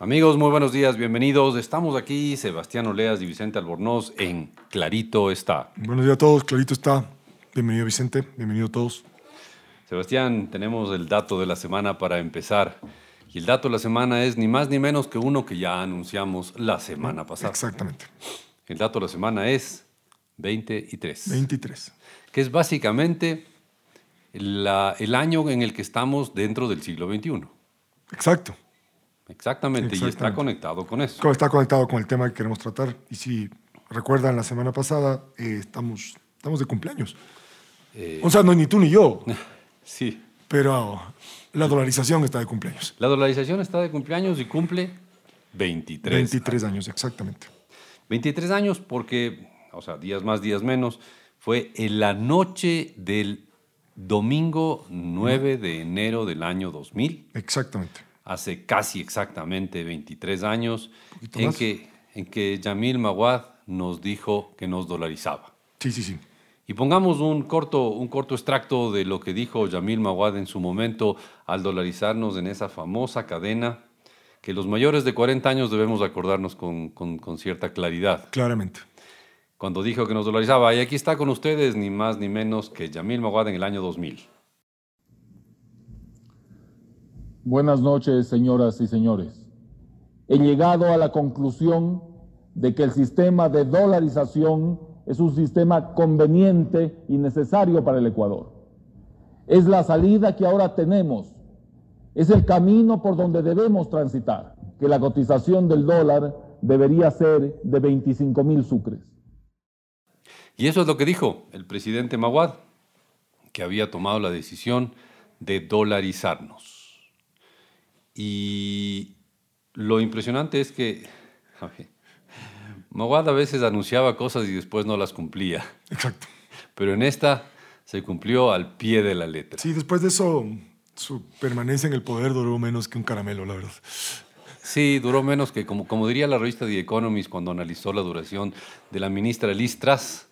Amigos, muy buenos días, bienvenidos. Estamos aquí, Sebastián Oleas y Vicente Albornoz en Clarito está. Buenos días a todos, Clarito está. Bienvenido Vicente, bienvenido a todos. Sebastián, tenemos el dato de la semana para empezar. Y el dato de la semana es ni más ni menos que uno que ya anunciamos la semana pasada. Exactamente. El dato de la semana es 23. 23. Que es básicamente la- el año en el que estamos dentro del siglo XXI. Exacto. Exactamente, y está Exactamente. conectado con eso. Está conectado con el tema que queremos tratar. Y si recuerdan, la semana pasada eh, estamos, estamos de cumpleaños. Eh, O sea, no ni tú ni yo, sí. pero la dolarización está de cumpleaños. La dolarización está de cumpleaños y cumple 23. 23 años, exactamente. 23 años porque, o sea, días más, días menos, fue en la noche del domingo 9 de enero del año 2000, Exactamente. Hace casi exactamente 23 años, en más. que, en que Yamil Mawad nos dijo que nos dolarizaba. Sí, sí, sí. Y pongamos un corto, un corto extracto de lo que dijo Yamil Mawad en su momento al dolarizarnos en esa famosa cadena que los mayores de 40 años debemos acordarnos con, con- con cierta claridad. Claramente. Cuando dijo que nos dolarizaba, y aquí está con ustedes ni más ni menos que Yamil Mawad en el año 2000. Buenas noches, señoras y señores. He llegado a la conclusión de que el sistema de dolarización es un sistema conveniente y necesario para el Ecuador. Es la salida que ahora tenemos. Es el camino por donde debemos transitar, que la cotización del dólar debería ser de 25 mil sucres. Y eso es lo que dijo el presidente Mawad, que había tomado la decisión de dolarizarnos. Y lo impresionante es que ver, Mawad a veces anunciaba cosas y después no las cumplía, Exacto. pero en esta se cumplió al pie de la letra. Sí, después de eso, su permanencia en el poder duró menos que un caramelo, la verdad. Sí, duró menos que, como, como diría la revista The Economist cuando analizó la duración de la ministra Liz Truss,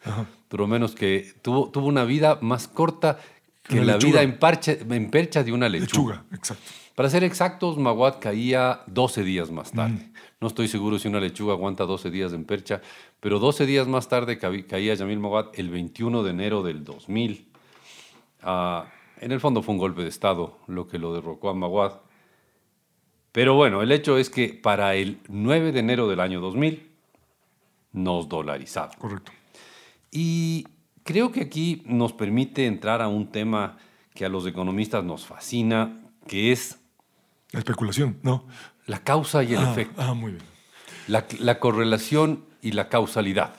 duró menos que, tuvo, tuvo una vida más corta que la vida en, parche- en percha de una lechuga. Lechuga, exacto. Para ser exactos, Maguad caía 12 días más tarde. Mm. No estoy seguro si una lechuga aguanta 12 días en percha, pero 12 días más tarde caía Yamil Maguad el 21 de enero del 2000. Ah, en el fondo fue un golpe de Estado lo que lo derrocó a Maguad. Pero bueno, el hecho es que para el 9 de enero del año 2000 nos dolarizaba. Correcto. Y creo que aquí nos permite entrar a un tema que a los economistas nos fascina, que es La especulación, ¿no? la causa y el ah, efecto, Ah, muy bien. la, la correlación y la causalidad.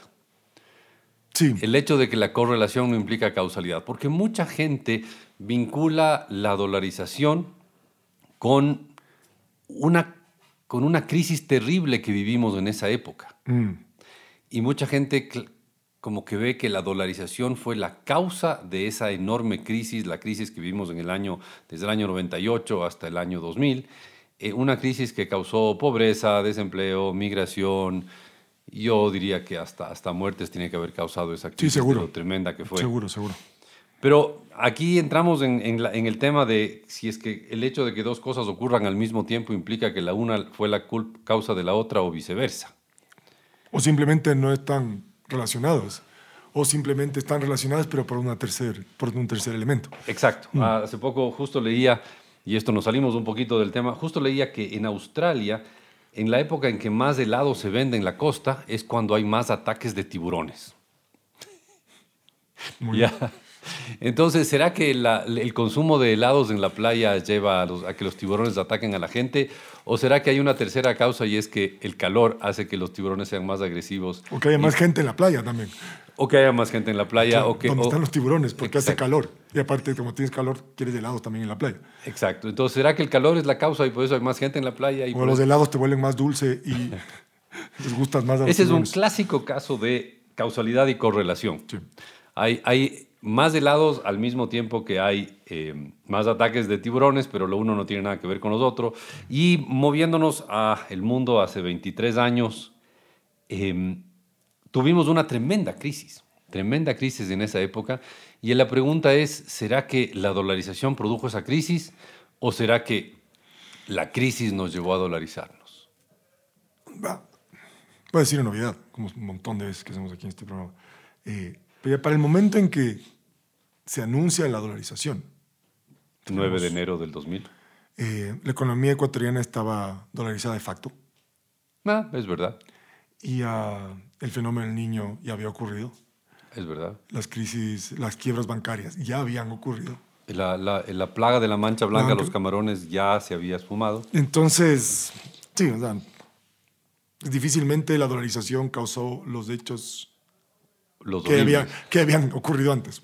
Sí, El hecho de que la correlación no implica causalidad, porque mucha gente vincula la dolarización con una, con una crisis terrible que vivimos en esa época. Mm, Y mucha gente como que ve que la dolarización fue la causa de esa enorme crisis, la crisis que vivimos en el año, desde el año 98 hasta el año 2000, eh, una crisis que causó pobreza, desempleo, migración. Yo diría que hasta, hasta muertes tiene que haber causado esa crisis seguro. lo tremenda que fue. seguro, seguro. Pero aquí entramos en, en la- en el tema de si es que el hecho de que dos cosas ocurran al mismo tiempo implica que la una fue la causa de la otra o viceversa. O simplemente no están relacionados. O simplemente están relacionadas, pero por, una tercer, por un tercer elemento. Exacto. Ah, Hace poco justo leía, y esto nos salimos un poquito del tema, justo leía que en Australia, en la época en que más helado se vende en la costa, es cuando hay más ataques de tiburones. Muy Ya. Entonces, ¿será que la- el consumo de helados en la playa lleva a, los- a que los tiburones ataquen a la gente? ¿O será que hay una tercera causa y es que el calor hace que los tiburones sean más agresivos? O que haya Y- más gente en la playa también. O que haya más gente en la playa. o que, donde o- están los tiburones, porque hace calor. Y aparte, como tienes calor, quieres helados también en la playa. Exacto. Entonces, ¿será que el calor es la causa y por eso hay más gente en la playa? Y O por los eso- helados te vuelven más dulce y les gustas más a los Ese es un clásico caso de causalidad y correlación. Sí. Hay, hay más helados al mismo tiempo que hay eh, más ataques de tiburones, pero lo uno no tiene nada que ver con los otros. Y moviéndonos a el mundo hace 23 años, eh, tuvimos una tremenda crisis, tremenda crisis en esa época. Y la pregunta es, ¿será que la dolarización produjo esa crisis o será que la crisis nos llevó a dolarizarnos? va, voy a decir una novedad, como un montón de veces que hacemos aquí en este programa. Eh, pero ya para el momento en que se anuncia la dolarización, 9 de enero del 2000. eh, la economía ecuatoriana estaba dolarizada de facto Ah, es verdad, y ah, el fenómeno del niño ya había ocurrido. es verdad. Las crisis, las quiebras bancarias ya habían ocurrido. La, la- la plaga de la mancha blanca, Blanca. los camarones ya se había esfumado. Entonces, sí, o sea, difícilmente la dolarización causó los hechos Los que, había- que habían ocurrido antes.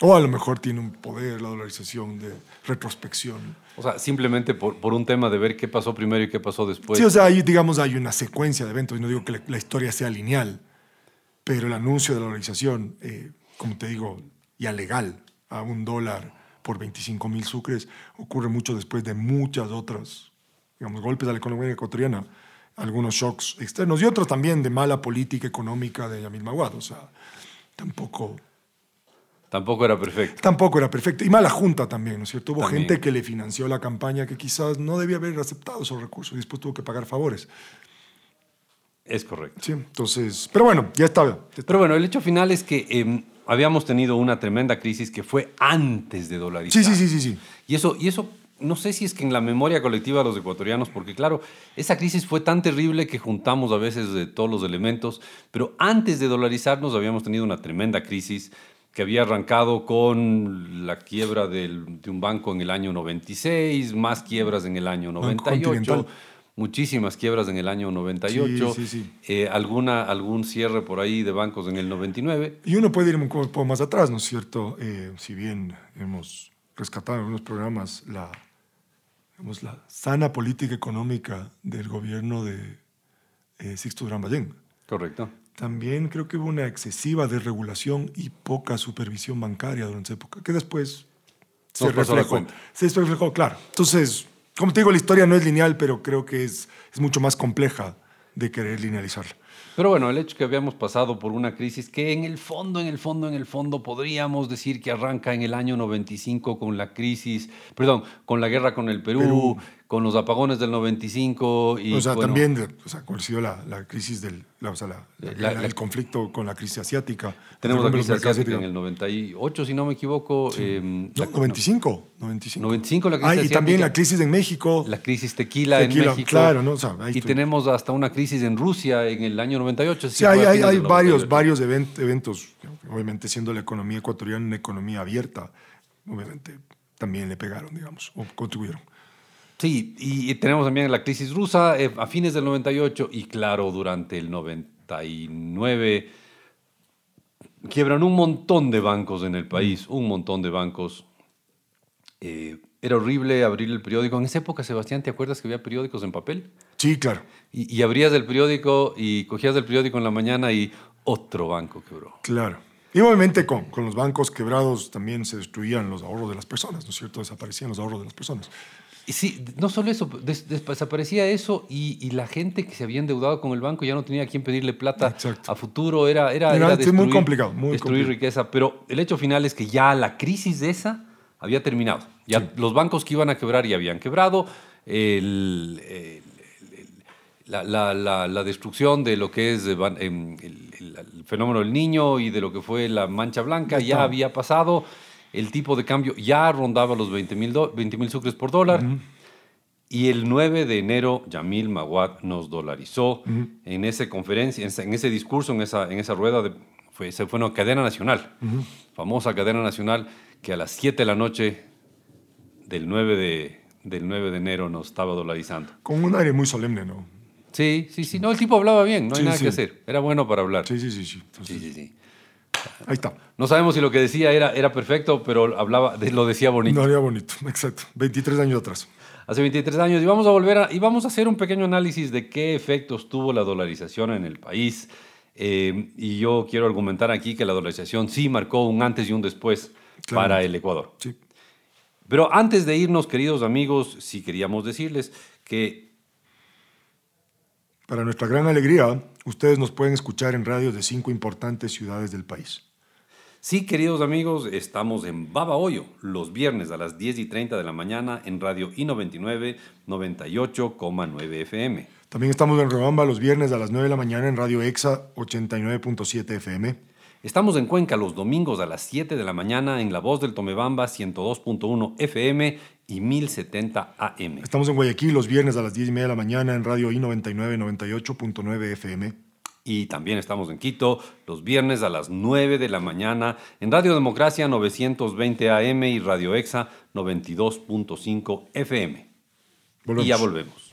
O a lo mejor tiene un poder la dolarización de retrospección. O sea, simplemente por, por un tema de ver qué pasó primero y qué pasó después. sí, o sea, ahí, digamos, hay una secuencia de eventos. Y no digo que la, la historia sea lineal, pero el anuncio de la dolarización, eh, como te digo, ya legal, a un dólar por 25 mil sucres, ocurre mucho después de muchas otras, digamos, golpes a la economía ecuatoriana, algunos shocks externos y otros también de mala política económica de Yamil Maguad. O sea, tampoco, Tampoco era perfecto. tampoco era perfecto. Y mala junta también, ¿no es cierto? Hubo También. gente que le financió la campaña que quizás no debía haber aceptado esos recursos y después tuvo que pagar favores. Es correcto. Sí, entonces, pero bueno, ya está. Pero bueno, el hecho final es que em, habíamos tenido una tremenda crisis que fue antes de dolarizar. Sí, sí, sí, sí, sí. Y eso, y eso no sé si es que en la memoria colectiva de los ecuatorianos, porque claro, esa crisis fue tan terrible que juntamos a veces de todos los elementos, pero antes de dolarizarnos habíamos tenido una tremenda crisis que había arrancado con la quiebra del- de un banco en el año 96, más quiebras en el año 98, Continental. muchísimas quiebras en el año 98, Sí, sí, sí. eh, alguna, algún cierre por ahí de bancos en el 99. Y uno puede ir un poco más atrás, ¿no es cierto? Eh, si bien hemos rescatado en algunos programas la, digamos, la sana política económica del gobierno de eh, Sixto Durán Ballén, Correcto. también creo que hubo una excesiva desregulación y poca supervisión bancaria durante esa época, que después se Nos reflejó. Se reflejó, claro. Entonces, como te digo, la historia no es lineal, pero creo que es, es mucho más compleja de querer linealizarla. Pero bueno, el hecho que habíamos pasado por una crisis que en el fondo, en el fondo, en el fondo podríamos decir que arranca en el año 95 con la crisis, perdón, con la guerra con el Perú, Perú. Con los apagones del 95 y o sea, bueno, también, o sea, sido la, la crisis del, la, o sea, la- el conflicto con la crisis asiática. tenemos la crisis asiática en el 98, si no me equivoco. eh, No, la- 95, 95. 95 la crisis Ah, y también asiática. la crisis en México. la crisis tequila, Tequila, en México. claro, ¿no? O sea, ahí y estoy. tenemos hasta una crisis en Rusia en el año 98. Sí, hay, hay, hay varios, 98. varios event- eventos, obviamente siendo la economía ecuatoriana una economía abierta, obviamente también le pegaron, digamos, o contribuyeron. Sí, y tenemos también la crisis rusa eh, a fines del 98 y claro, durante el 99 quiebran un montón de bancos en el país, un montón de bancos. Eh, era horrible abrir el periódico. En esa época, Sebastián, ¿te acuerdas que había periódicos en papel? Sí, claro, Y, y abrías el periódico y cogías el periódico en la mañana y otro banco quebró. claro. Y obviamente con, con los bancos quebrados también se destruían los ahorros de las personas, ¿no es cierto? Desaparecían los ahorros de las personas. Sí, no solo eso, des- des- desaparecía eso y, y la gente que se había endeudado con el banco ya no tenía a quién pedirle plata Exacto. a futuro, era, era, sí, muy complicado, muy destruir complicado. riqueza. Pero el hecho final es que ya la crisis de esa había terminado. Ya los bancos que iban a quebrar ya habían quebrado. El- el- el- la, la- la- la destrucción de lo que es em, el, fenómeno del niño y de lo que fue la mancha blanca Ya había pasado. El tipo de cambio ya rondaba los 20 mil sucres por dólar. Y el 9 de enero, Yamil Maguad nos dolarizó en esa conferencia, en ese, discurso, en esa, en esa rueda, de, fue, se fue una cadena nacional, famosa cadena nacional, que a las 7 de la noche del 9 de, del 9 de enero nos estaba dolarizando. Con un aire muy solemne, ¿no? Sí, sí, sí. No, el tipo hablaba bien, no hay Sí, nada sí. que hacer. Era bueno para hablar. Sí, sí, sí, sí. Entonces, sí, sí, sí. Ahí está. No sabemos si lo que decía era, era perfecto, pero hablaba, lo decía bonito. No haría bonito, exacto. 23 años atrás. hace 23 años y vamos a volver a, y vamos a hacer un pequeño análisis de qué efectos tuvo la dolarización en el país. Eh, y yo quiero argumentar aquí que la dolarización sí marcó un antes y un después Claro. para el Ecuador. Sí. Pero antes de irnos, queridos amigos, sí queríamos decirles que Para nuestra gran alegría, ustedes nos pueden escuchar en radios de cinco importantes ciudades del país. sí, queridos amigos, estamos en Baba Hoyo los viernes a las 10 y 30 de la mañana en Radio I99 98,9 FM. También estamos en Robamba los viernes a las 9 de la mañana en Radio EXA 89.7 FM. Estamos en Cuenca los domingos a las 7 de la mañana en La Voz del Tomebamba 102.1 FM y 1070 AM. Estamos en Guayaquil los viernes a las 10 y media de la mañana en Radio I99 98.9 FM. Y también estamos en Quito los viernes a las 9 de la mañana en Radio Democracia 920 AM y Radio EXA 92.5 FM. Volvemos. Y ya volvemos.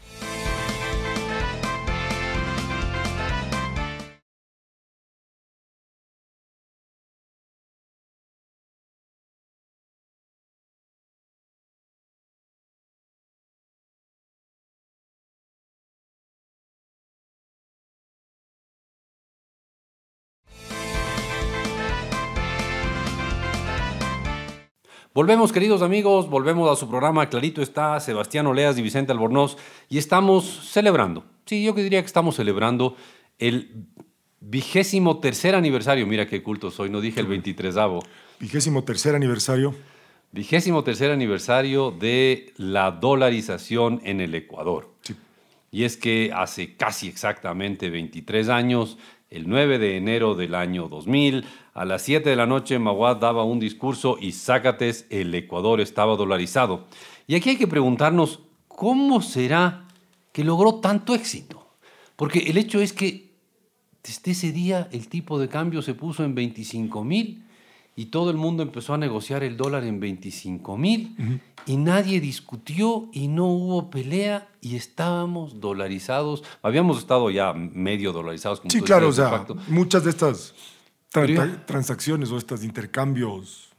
Volvemos, queridos amigos, volvemos a su programa Clarito está, Sebastián Oleas y Vicente Albornoz, y estamos celebrando, sí, yo diría que estamos celebrando el vigésimo tercer aniversario, mira qué culto soy, no dije el 23 Vigésimo tercer aniversario. Vigésimo tercer aniversario de la dolarización en el Ecuador. Sí. Y es que hace casi exactamente 23 años, el 9 de enero del año 2000, a las 7 de la noche, Maguad daba un discurso y Zácates, el Ecuador estaba dolarizado. Y aquí hay que preguntarnos, ¿cómo será que logró tanto éxito? Porque el hecho es que desde ese día el tipo de cambio se puso en 25 mil y todo el mundo empezó a negociar el dólar en 25 mil y nadie discutió y no hubo pelea y estábamos dolarizados. Habíamos estado ya medio dolarizados. Como Sí, claro, o sea, muchas de estas tra- tra- transacciones o estos intercambios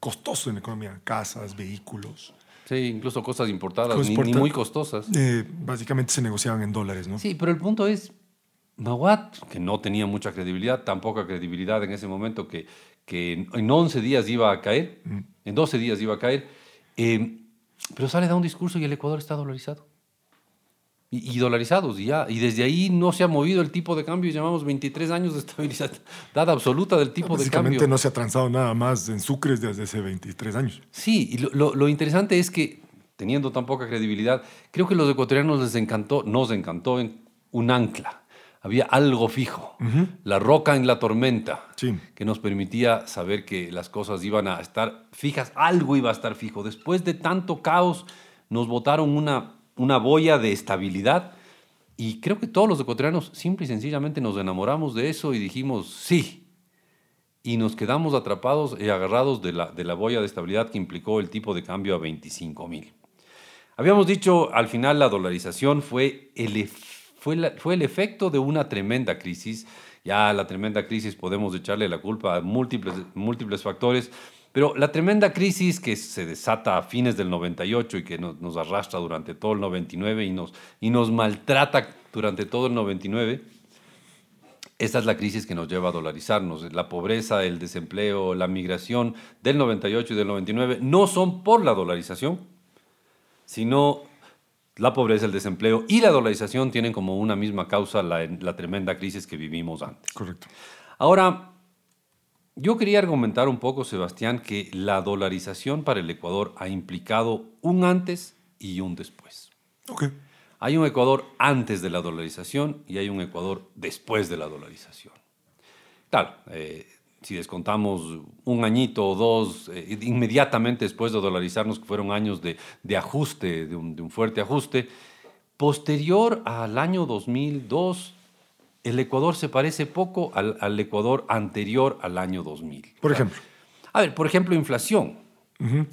costosos en la economía, casas, vehículos, Sí, incluso cosas importadas, ni, muy costosas. eh, básicamente se negociaban en dólares, ¿no? Sí, pero el punto es, Maguat, que no tenía mucha credibilidad, tan poca credibilidad en ese momento que, que en 11 días iba a caer, en 12 días iba a caer, eh, pero sale da un discurso y el Ecuador está dolarizado. Y, y dolarizados, y ya. Y desde ahí no se ha movido el tipo de cambio y llamamos 23 años de estabilidad absoluta del tipo de Básicamente cambio. no se ha transado nada más en sucres desde hace 23 años. Sí, y lo, lo- lo interesante es que, teniendo tan poca credibilidad, creo que los ecuatorianos les encantó, nos encantó en un ancla. Había algo fijo, la roca en la tormenta, Sí. que nos permitía saber que las cosas iban a estar fijas, algo iba a estar fijo. Después de tanto caos, nos botaron una, una boya de estabilidad y creo que todos los ecuatorianos simple y sencillamente nos enamoramos de eso y dijimos, sí, y nos quedamos atrapados y agarrados de la, de la boya de estabilidad que implicó el tipo de cambio a 25 mil. Habíamos dicho, al final la dolarización fue el, ef- fue, el efecto de una tremenda crisis. Ya la tremenda crisis podemos echarle la culpa a múltiples, múltiples factores, pero la tremenda crisis que se desata a fines del 98 y que nos, nos arrastra durante todo el 99 y nos, y nos maltrata durante todo el 99, esta es la crisis que nos lleva a dolarizarnos. La pobreza, el desempleo, la migración del 98 y del 99 no son por la dolarización, sino la pobreza, el desempleo y la dolarización tienen como una misma causa la, la tremenda crisis que vivimos antes. Correcto. Ahora, yo quería argumentar un poco, Sebastián, que la dolarización para el Ecuador ha implicado un antes y un después. Ok. Hay un Ecuador antes de la dolarización y hay un Ecuador después de la dolarización. Claro, eh, si descontamos un añito o dos, eh, inmediatamente después de dolarizarnos, que fueron años de, de ajuste, de un, de un fuerte ajuste, posterior al año 2002, el Ecuador se parece poco al, al Ecuador anterior al año 2000. Por ejemplo. A ver, por ejemplo, inflación.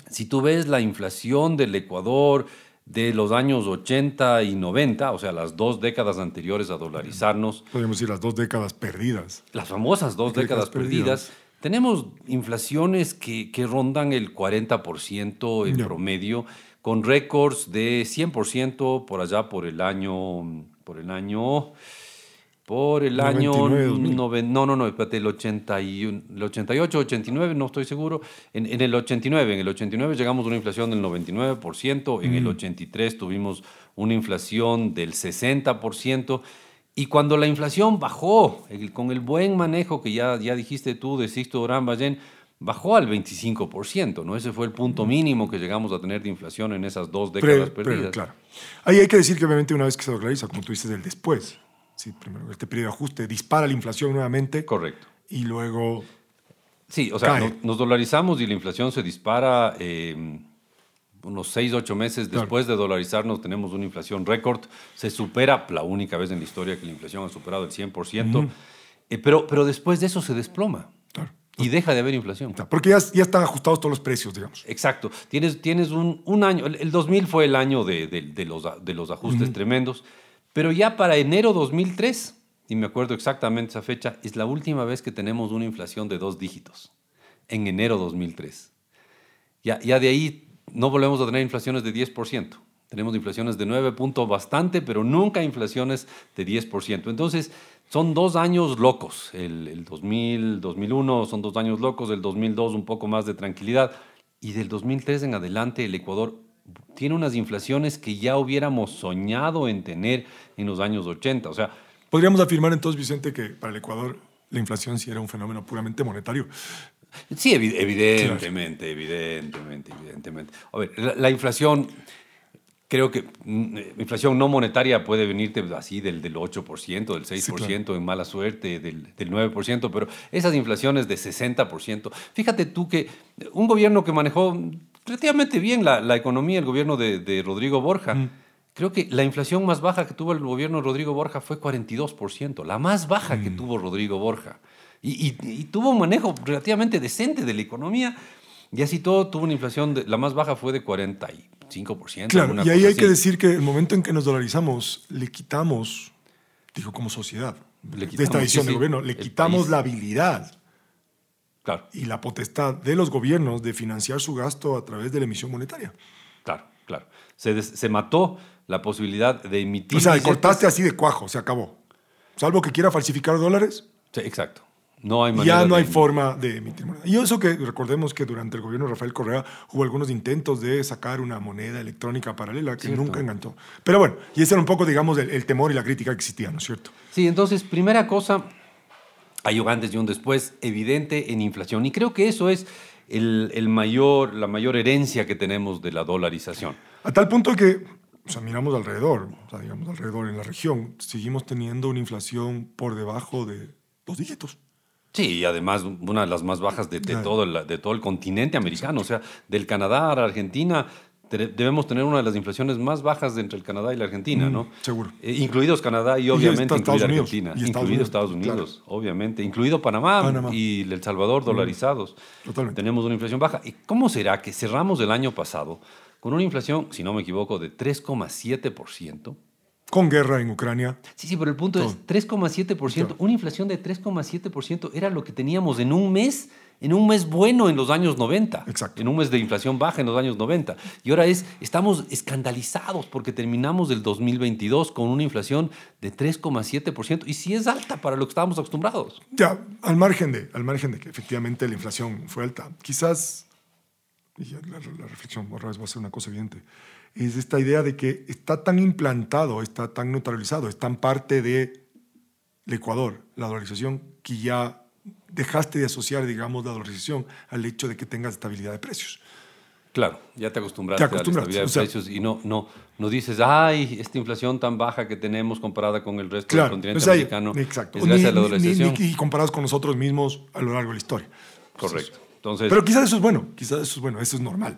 Si tú ves la inflación del Ecuador de los años 80 y 90, o sea, las dos décadas anteriores a dolarizarnos, Podríamos decir las dos décadas perdidas. las famosas dos Décadas décadas perdidas, tenemos inflaciones que, que rondan el 40% en Ya. promedio, con récords de 100% por allá por el año, por el año, por el año, 99, 2000. noven- no, no, no, espérate, el, 81, el 88, 89, no estoy seguro, en, en el 89, en el 89 llegamos a una inflación del 99%, en el 83 tuvimos una inflación del 60%, y cuando la inflación bajó, el- con el buen manejo que ya, ya dijiste tú de Sixto Durán Ballén, bajó al 25%, ¿no? Ese fue el punto mínimo que llegamos a tener de inflación en esas dos décadas Pre- perdidas. claro. Ahí hay que decir que obviamente una vez que se dolariza, como tú dices, el después, sí, primero este periodo de ajuste dispara la inflación nuevamente Correcto. y luego Sí, o sea, Cae. nos, dolarizamos y la inflación se dispara. eh, unos 6, 8 meses Claro. después de dolarizarnos tenemos una inflación récord. Se supera, la única vez en la historia que la inflación ha superado el 100%. eh, pero, pero después de eso se desploma Claro. y deja de haber inflación. Porque ya, ya están ajustados todos los precios, digamos. Exacto. Tienes, tienes un, un año, el, el 2000 fue el año de, de- de los, de los ajustes tremendos, pero ya para enero 2003, y me acuerdo exactamente esa fecha, es la última vez que tenemos una inflación de dos dígitos, en enero 2003. Ya, ya de ahí no volvemos a tener inflaciones de 10%. Tenemos inflaciones de 9 puntos bastante, pero nunca inflaciones de 10%. Entonces, son dos años locos. El, el 2000, 2001 son dos años locos, el 2002 un poco más de tranquilidad. Y del 2003 en adelante, el Ecuador tiene unas inflaciones que ya hubiéramos soñado en tener en los años 80. O sea, Podríamos afirmar entonces, Vicente, que para el Ecuador la inflación sí era un fenómeno puramente monetario. Sí, evi- evidentemente, evidentemente, evidentemente. A ver, la, la inflación, creo que mm, inflación no monetaria puede venirte así del, del 8%, del 6%, en mala suerte, del, del 9%, pero esas inflaciones de 60%, fíjate tú que un gobierno que manejó relativamente bien la, la economía, el gobierno de, de Rodrigo Borja, Creo que la inflación más baja que tuvo el gobierno de Rodrigo Borja fue 42%, la más baja que tuvo Rodrigo Borja. Y, y- y tuvo un manejo relativamente decente de la economía. Y así todo tuvo una inflación, de- la más baja fue de 45%. Claro, y ahí hay que decir que el momento en que nos dolarizamos, le quitamos, digo como sociedad, Le de quitamos, esta decisión sí, del gobierno, le quitamos país. la habilidad Claro, y la potestad de los gobiernos de financiar su gasto a través de la emisión monetaria. claro, claro. Se, des- se mató la posibilidad de emitir. O sea, billetes. cortaste así de cuajo, se acabó. Salvo que quiera falsificar dólares, Sí, exacto. No hay manera ya no hay forma de emitir moneda. Y eso que recordemos que durante el gobierno de Rafael Correa hubo algunos intentos de sacar una moneda electrónica paralela que Cierto. nunca enganchó. Pero bueno, y ese era un poco, digamos, el, el temor y la crítica que existía, ¿no es cierto? Sí, entonces, primera cosa, hay un antes y un después evidente en inflación. Y creo que eso es el, el mayor, la mayor herencia que tenemos de la dolarización. A tal punto que, o sea, miramos alrededor, o sea, digamos alrededor en la región, seguimos teniendo una inflación por debajo de dos dígitos. Sí, y además una de las más bajas de, de todo, el, de todo el continente americano. O sea, del Canadá a la Argentina debemos tener una de las inflaciones más bajas de entre el Canadá y la Argentina, ¿no? seguro. Eh, incluidos Canadá y obviamente incluida Unidos. Argentina. Y Estados incluido Unidos, Estados Unidos, obviamente. Incluido Panamá, Panamá. y El Salvador dolarizados. Totalmente. Tenemos una inflación baja. ¿Y cómo será que cerramos el año pasado con una inflación, si no me equivoco, de 3,7%? Con guerra en Ucrania. Sí, sí, pero el punto es 3,7%. Una inflación de 3,7% era lo que teníamos en un mes, en un mes bueno en los años 90. Exacto. En un mes de inflación baja en los años 90. Y ahora es, estamos escandalizados porque terminamos el 2022 con una inflación de 3,7%. Y sí es alta para lo que estábamos acostumbrados. Ya, al margen de, al margen de que efectivamente la inflación fue alta, quizás, y la, la reflexión otra vez va a ser una cosa evidente, es esta idea de que está tan implantado, está tan neutralizado, es tan parte de el Ecuador, la dolarización, que ya dejaste de asociar, digamos, la dolarización al hecho de que tengas estabilidad de precios. Claro, ya te acostumbraste Te a la acostumbraste, estabilidad de o sea- precios y no, no, no dices, ay, esta inflación tan baja que tenemos comparada con el resto del Claro, continente o sea, americano. exacto. Es gracias Ni- a la ni- dolarización. ni- y comparados con nosotros mismos a lo largo de la historia. Correcto. Entonces, Pero quizás eso es bueno, quizás eso es bueno, eso es normal.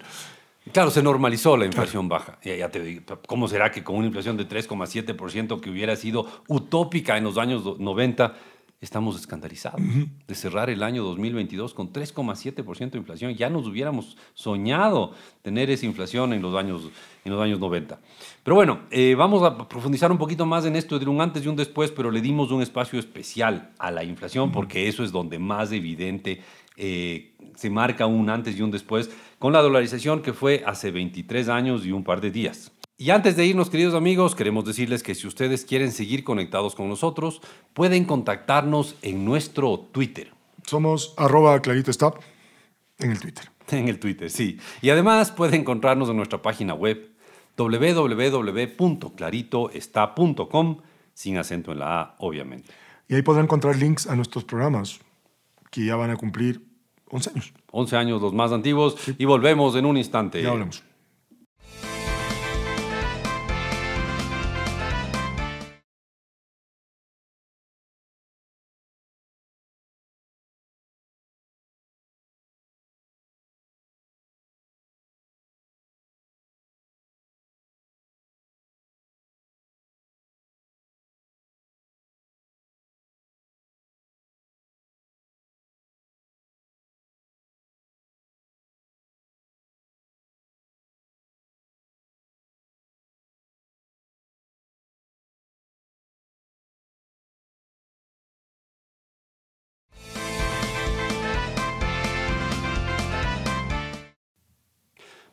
Claro, se normalizó la inflación baja. Ya, ya te digo, ¿cómo será que con una inflación de 3,7% que hubiera sido utópica en los años do- 90, estamos escandalizados de cerrar el año 2022 con 3,7% de inflación? Ya nos hubiéramos soñado tener esa inflación en los años, en los años 90. Pero bueno, eh, vamos a profundizar un poquito más en esto de un antes y un después, pero le dimos un espacio especial a la inflación porque eso es donde más evidente eh, se marca un antes y un después con la dolarización que fue hace 23 años y un par de días. Y antes de irnos, queridos amigos, queremos decirles que si ustedes quieren seguir conectados con nosotros, pueden contactarnos en nuestro Twitter. Somos arroba en el Twitter. En el Twitter, sí. Y además puede encontrarnos en nuestra página web www.claritoestá.com, sin acento en la A, obviamente. Y ahí podrán encontrar links a nuestros programas que ya van a cumplir 11 años. 11 años los más antiguos y volvemos en un instante. Ya hablamos.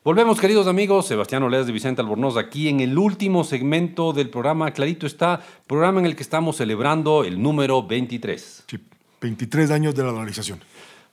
Volvemos, queridos amigos. Sebastián Oleas de Vicente Albornoz aquí en el último segmento del programa. Clarito está, programa en el que estamos celebrando el número 23. Sí, 23 años de la dolarización.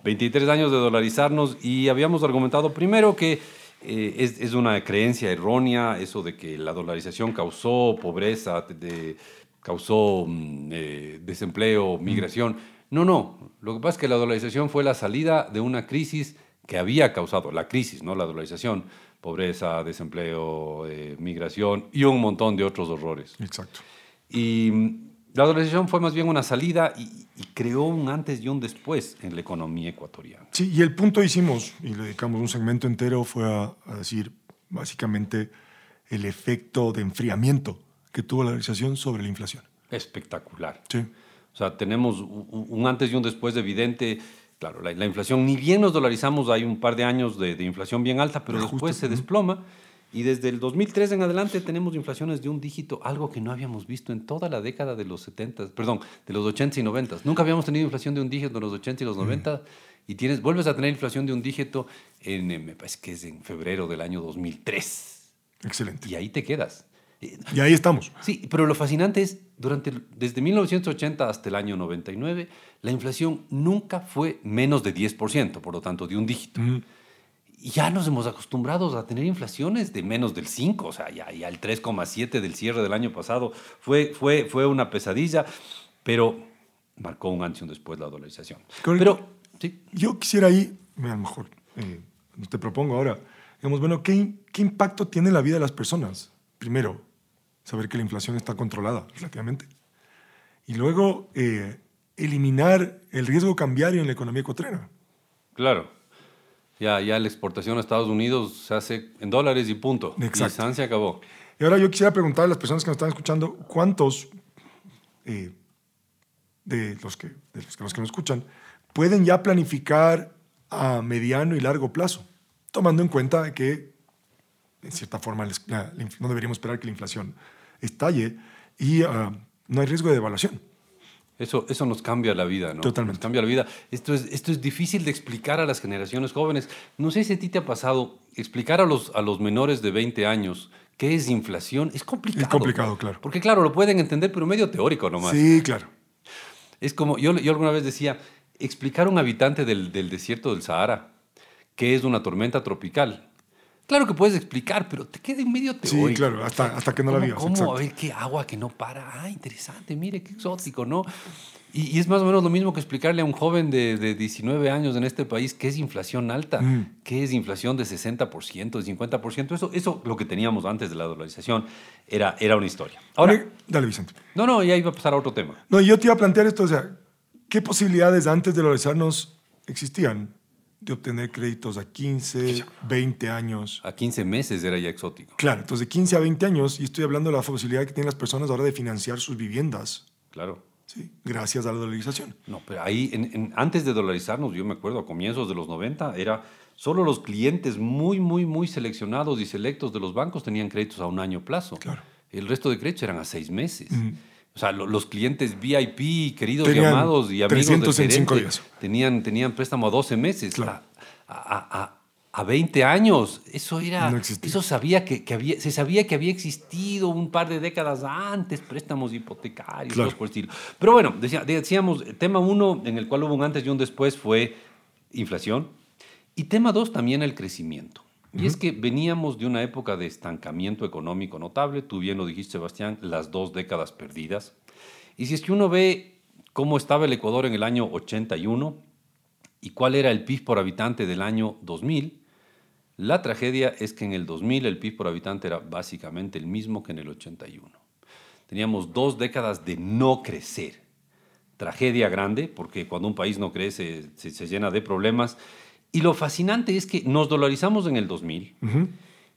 23 años de dolarizarnos y habíamos argumentado primero que eh, es, es, una creencia errónea eso de que la dolarización causó pobreza, de, causó mm, eh, desempleo, migración. No, no. Lo que pasa es que la dolarización fue la salida de una crisis que había causado la crisis, ¿no? la dolarización, pobreza, desempleo, eh, migración y un montón de otros horrores. Exacto. Y mm, la dolarización fue más bien una salida y, y, creó un antes y un después en la economía ecuatoriana. Sí, y el punto hicimos, y le dedicamos un segmento entero, fue a, a decir básicamente el efecto de enfriamiento que tuvo la dolarización sobre la inflación. Espectacular. Sí. O sea, tenemos un, un antes y un después evidente Claro, la, la, inflación, ni bien nos dolarizamos, hay un par de años de, de inflación bien alta, pero Ajuste. después se desploma. Y desde el 2003 en adelante tenemos inflaciones de un dígito, algo que no habíamos visto en toda la década de los 70, perdón, de los 80 y 90. Nunca habíamos tenido inflación de un dígito en los 80 y los 90. Mm. Y tienes, vuelves a tener inflación de un dígito en, me parece que es en febrero del año 2003. Excelente. Y ahí te quedas. Y ahí estamos. Sí, pero lo fascinante es, durante, desde 1980 hasta el año 99, la inflación nunca fue menos de 10%, por lo tanto, de un dígito. Mm. Y ya nos hemos acostumbrado a tener inflaciones de menos del 5, o sea, ya, ya el 3,7 del cierre del año pasado fue, fue, fue una pesadilla, pero marcó un antes y un después la dolarización. Pero, sí. Yo quisiera ahí, a lo mejor, eh, te propongo ahora, digamos, bueno, ¿qué, ¿qué impacto tiene en la vida de las personas? Primero, saber que la inflación está controlada relativamente. Y luego, eh, eliminar el riesgo cambiario en la economía ecuatoriana. Claro. Ya, ya la exportación a Estados Unidos se hace en dólares y punto. Exacto. Y se acabó. Y ahora yo quisiera preguntar a las personas que nos están escuchando, ¿cuántos eh, de, los que, de los que nos escuchan pueden ya planificar a mediano y largo plazo? Tomando en cuenta que, en cierta forma, la, la, no deberíamos esperar que la inflación estalle y uh, no hay riesgo de devaluación. Eso, eso nos cambia la vida, ¿no? Totalmente. Nos cambia la vida. Esto es, esto es difícil de explicar a las generaciones jóvenes. No sé si a ti te ha pasado explicar a los, a los menores de 20 años qué es inflación. Es complicado. Es complicado, claro. Porque, claro, lo pueden entender, pero medio teórico nomás. Sí, claro. Es como, yo, yo alguna vez decía, explicar a un habitante del, del desierto del Sahara qué es una tormenta tropical Claro que puedes explicar, pero te queda en medio teórico. Sí, claro, hasta, hasta que no ¿Cómo, la vivas. ¿Cómo? exacto. A ver, qué agua que no para. Ah, interesante, mire, qué exótico, ¿no? Y, y, es más o menos lo mismo que explicarle a un joven de, de 19 años en este país qué es inflación alta, Mm. qué es inflación de 60%, de 50%. Eso, eso lo que teníamos antes de la dolarización era, era una historia. Ahora, Dale, dale, Vicente. no, no, ya iba a pasar a otro tema. No, yo te iba a plantear esto, o sea, ¿qué posibilidades antes de dolarizarnos existían de obtener créditos a 15, 20 años? A 15 meses era ya exótico. Claro, entonces de 15 a 20 años, y estoy hablando de la posibilidad que tienen las personas ahora de financiar sus viviendas, Claro. ¿sí? gracias a la dolarización. No, pero ahí, en, en, antes de dolarizarnos, yo me acuerdo, a comienzos de los 90, era solo los clientes muy, muy, muy seleccionados y selectos de los bancos tenían créditos a un año plazo. Claro. El resto de créditos eran a seis meses. O sea, lo, los clientes VIP, queridos Tenían y amados y amigos del 305 gerente, días. Tenían, tenían préstamo a 12 meses. Claro. A, a, a, a 20 años. Eso era. No eso sabía que, que, había, se sabía que había existido un par de décadas antes préstamos hipotecarios, Claro. cosas por el estilo. Pero bueno, decía- decíamos, tema uno en el cual hubo un antes y un después fue inflación. Y tema dos también el crecimiento. Y es que veníamos de una época de estancamiento económico notable, tú bien lo dijiste, Sebastián, las dos décadas perdidas. Y si es que uno ve cómo estaba el Ecuador en el año 81 ¿Y cuál era el PIB por habitante del año 2000? La tragedia es que en el 2000 el PIB por habitante era básicamente el mismo que en el 81. Teníamos dos décadas de no crecer. Tragedia grande, porque cuando un país no crece se, se llena de problemas. Y lo fascinante es que nos dolarizamos en el 2000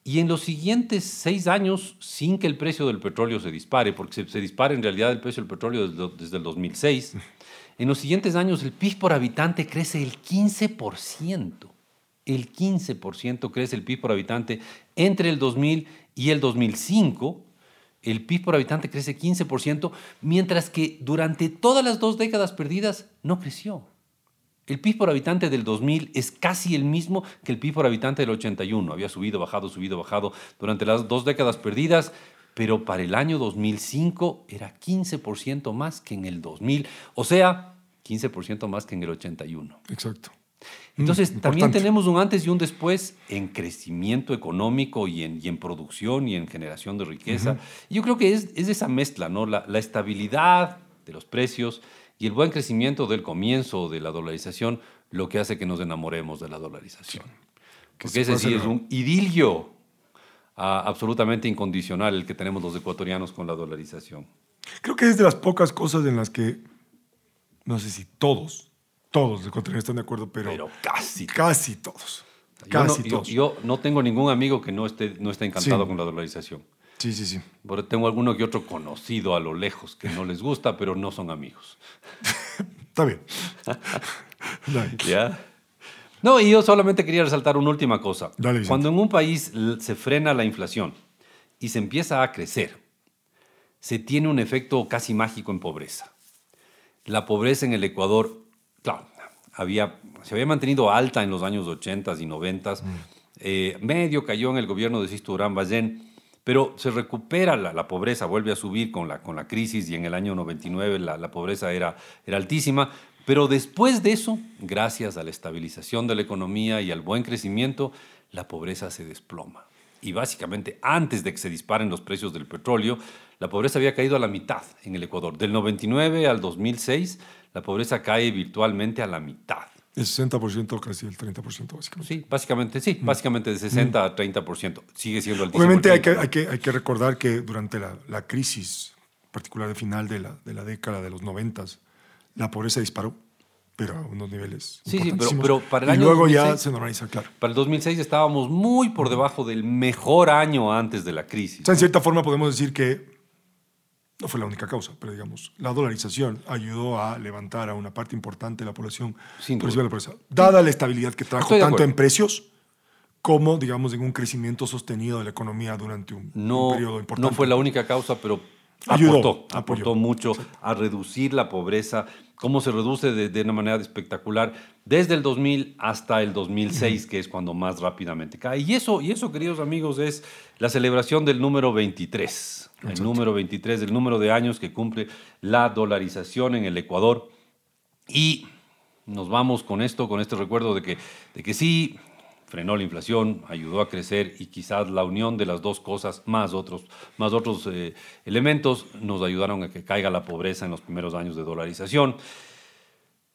y en los siguientes seis años, sin que el precio del petróleo se dispare, porque se, se dispara en realidad el precio del petróleo desde, desde el 2006, en los siguientes años el PIB por habitante crece el 15%. El 15% crece el PIB por habitante entre el 2000 y el 2005 el PIB por habitante crece 15%, mientras que durante todas las dos décadas perdidas no creció. El PIB por habitante del 2000 es casi el mismo que el PIB por habitante del 81. Había subido, bajado, subido, bajado durante las dos décadas perdidas, pero para el año 2005 era 15% más que en el 2000, o sea, 15% más que en el 81. Exacto. Entonces, Mm, también tenemos un antes y un después en crecimiento económico y en, y en producción y en generación de riqueza. Yo creo que es, es esa mezcla, ¿no? La, la estabilidad de los precios y el buen crecimiento del comienzo de la dolarización lo que hace que nos enamoremos de la dolarización. Que Porque se ese sí es un idilio ah, absolutamente incondicional el que tenemos los ecuatorianos con la dolarización. Creo que es de las pocas cosas en las que, no sé si todos, todos los ecuatorianos están de acuerdo, pero, Pero casi. casi todos. Yo no, Casi yo- todos. yo no tengo ningún amigo que no esté, no esté encantado Sí. con la dolarización. Sí, sí, sí. Pero tengo alguno que otro conocido a lo lejos que no les gusta, pero no son amigos. Está bien. ¿Ya? No, y yo solamente quería resaltar una última cosa. Dale. Cuando en un país se frena la inflación y se empieza a crecer, se tiene un efecto casi mágico en pobreza. La pobreza en el Ecuador, claro, había, se había mantenido alta en los años 80 y 90, eh, medio cayó en el gobierno de Sisto Durán Ballén, pero se recupera la, pobreza, vuelve a subir con la, con la crisis y en el año 99 la, la pobreza era, era altísima, pero después de eso, gracias a la estabilización de la economía y al buen crecimiento, la pobreza se desploma. Y básicamente antes de que se disparen los precios del petróleo, la pobreza había caído a la mitad en el Ecuador. Del 99 al 2006, la pobreza cae virtualmente a la mitad. El 60%, casi el 30%, básicamente. Sí, básicamente, sí, básicamente de 60 a 30%. Sigue siendo altísimo. Obviamente el hay que, hay, que, hay que recordar que durante la, la crisis, particular de final de la, de la década de los 90, la pobreza disparó, pero a unos niveles. Sí, sí, pero- pero para el y año luego ya 2006 se normaliza, claro. Para el 2006 estábamos muy por debajo del mejor año antes de la crisis. O sea, en cierta forma podemos decir que no fue la única causa, pero digamos, la dolarización ayudó a levantar a una parte importante de la población Sin por de la pobreza. Dada la estabilidad que trajo Estoy tanto en precios como, digamos, en un crecimiento sostenido de la economía durante un, un no, periodo importante. no fue la única causa, pero Ayudó, aportó, apoyó. aportó mucho a reducir la pobreza. ¿Cómo se reduce de, de una manera espectacular? Desde el 2000 hasta el 2006, que es cuando más rápidamente cae. Y eso, y eso, queridos amigos, es la celebración del número 23. El número 23, el número de años que cumple la dolarización en el Ecuador. Y nos vamos con esto, con este recuerdo de que, de que sí, frenó la inflación, ayudó a crecer y quizás la unión de las dos cosas, más otros, más otros eh, elementos, nos ayudaron a que caiga la pobreza en los primeros años de dolarización.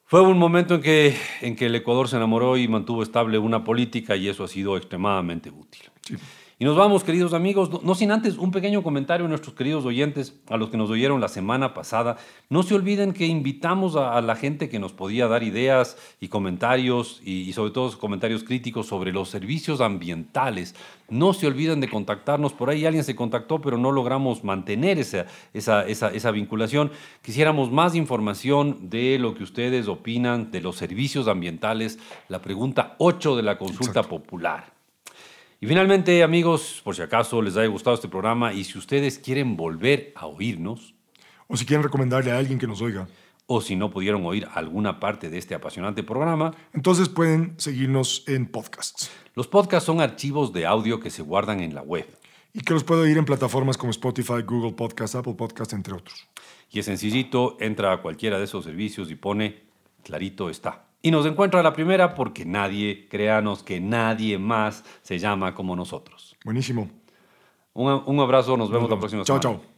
Fue un momento en que, en que el Ecuador se enamoró y mantuvo estable una política y eso ha sido extremadamente útil. Sí. Y nos vamos, queridos amigos, no, no sin antes un pequeño comentario a nuestros queridos oyentes, a los que nos oyeron la semana pasada. No se olviden que invitamos a, a la gente que nos podía dar ideas y comentarios, y, y sobre todo comentarios críticos sobre los servicios ambientales. No se olviden de contactarnos. Por ahí alguien se contactó, pero no logramos mantener esa, esa, esa, esa vinculación. Quisiéramos más información de lo que ustedes opinan de los servicios ambientales. La pregunta 8 de la consulta Exacto. popular. Y finalmente, amigos, por si acaso les haya gustado este programa y si ustedes quieren volver a oírnos, O si quieren recomendarle a alguien que nos oiga, o si no pudieron oír alguna parte de este apasionante programa, entonces pueden seguirnos en podcasts. los podcasts son archivos de audio que se guardan en la web. Y que los puede oír en plataformas como Spotify, Google Podcasts, Apple Podcasts, entre otros. Y es sencillito, entra a cualquiera de esos servicios y pone clarito está. Y nos encuentra la primera porque nadie, créanos que nadie más se llama como nosotros. Buenísimo. Un, un abrazo, nos vemos la Nos vemos. próxima Chao, semana. chao.